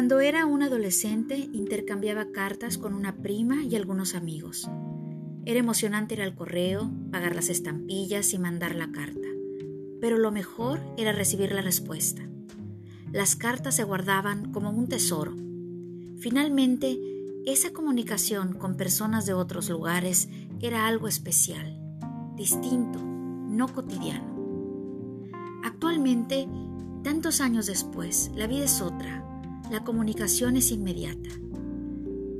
Cuando era un adolescente intercambiaba cartas con una prima y algunos amigos. Era emocionante ir al correo, pagar las estampillas y mandar la carta. Pero lo mejor era recibir la respuesta. Las cartas se guardaban como un tesoro. Finalmente, esa comunicación con personas de otros lugares era algo especial, distinto, no cotidiano. Actualmente, tantos años después, la vida es otra, la comunicación es inmediata.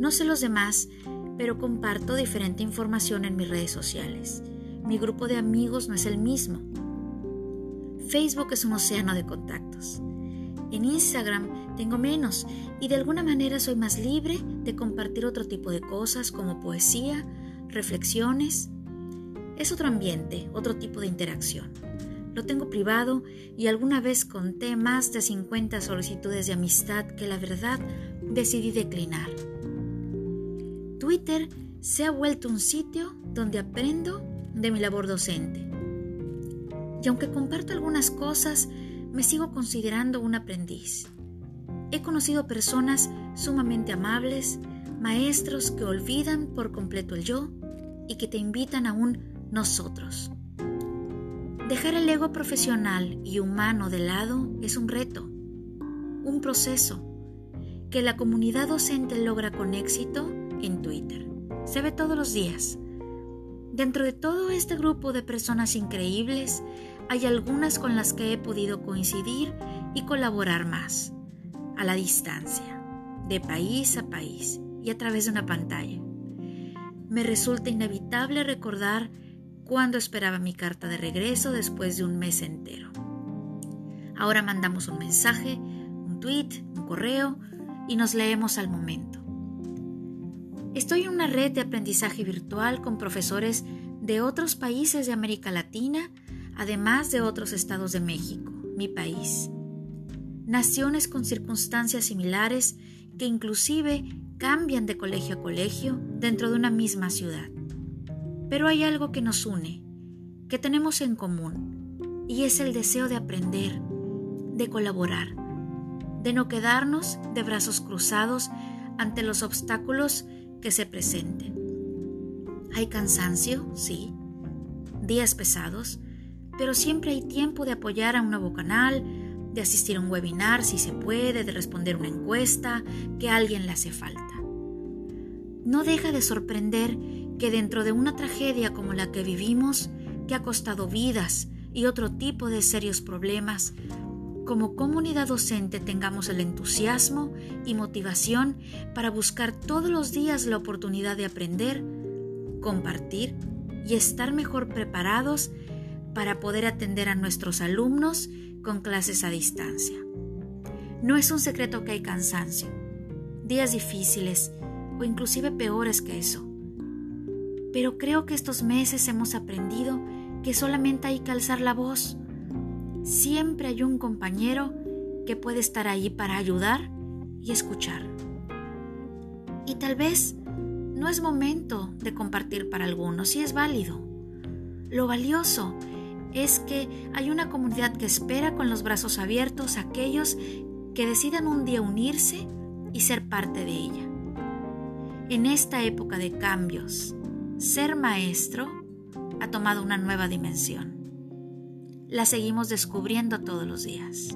No sé los demás, pero comparto diferente información en mis redes sociales. Mi grupo de amigos no es el mismo. Facebook es un océano de contactos. En Instagram tengo menos y de alguna manera soy más libre de compartir otro tipo de cosas como poesía, reflexiones. Es otro ambiente, otro tipo de interacción. Lo tengo privado y alguna vez conté más de 50 solicitudes de amistad que la verdad decidí declinar. Twitter se ha vuelto un sitio donde aprendo de mi labor docente. Y aunque comparto algunas cosas, me sigo considerando un aprendiz. He conocido personas sumamente amables, maestros que olvidan por completo el yo y que te invitan a un nosotros. Dejar el ego profesional y humano de lado es un reto, un proceso que la comunidad docente logra con éxito en Twitter. Se ve todos los días. Dentro de todo este grupo de personas increíbles, hay algunas con las que he podido coincidir y colaborar más, a la distancia, de país a país y a través de una pantalla. Me resulta inevitable recordar cuando esperaba mi carta de regreso después de un mes entero. Ahora mandamos un mensaje, un tweet, un correo y nos leemos al momento. Estoy en una red de aprendizaje virtual con profesores de otros países de América Latina además de otros estados de México, mi país. Naciones con circunstancias similares que inclusive cambian de colegio a colegio dentro de una misma ciudad. Pero hay algo que nos une, que tenemos en común, y es el deseo de aprender, de colaborar, de no quedarnos de brazos cruzados ante los obstáculos que se presenten. Hay cansancio, sí, días pesados, pero siempre hay tiempo de apoyar a un nuevo canal, de asistir a un webinar si se puede, de responder una encuesta, que a alguien le hace falta. No deja de sorprender que dentro de una tragedia como la que vivimos, que ha costado vidas y otro tipo de serios problemas, como comunidad docente tengamos el entusiasmo y motivación para buscar todos los días la oportunidad de aprender, compartir y estar mejor preparados para poder atender a nuestros alumnos con clases a distancia. No es un secreto que hay cansancio, días difíciles o inclusive peores que eso. Pero creo que estos meses hemos aprendido que solamente hay que alzar la voz. Siempre hay un compañero que puede estar ahí para ayudar y escuchar. Y tal vez no es momento de compartir para algunos, si es válido. Lo valioso es que hay una comunidad que espera con los brazos abiertos a aquellos que decidan un día unirse y ser parte de ella. En esta época de cambios, ser maestro ha tomado una nueva dimensión. La seguimos descubriendo todos los días.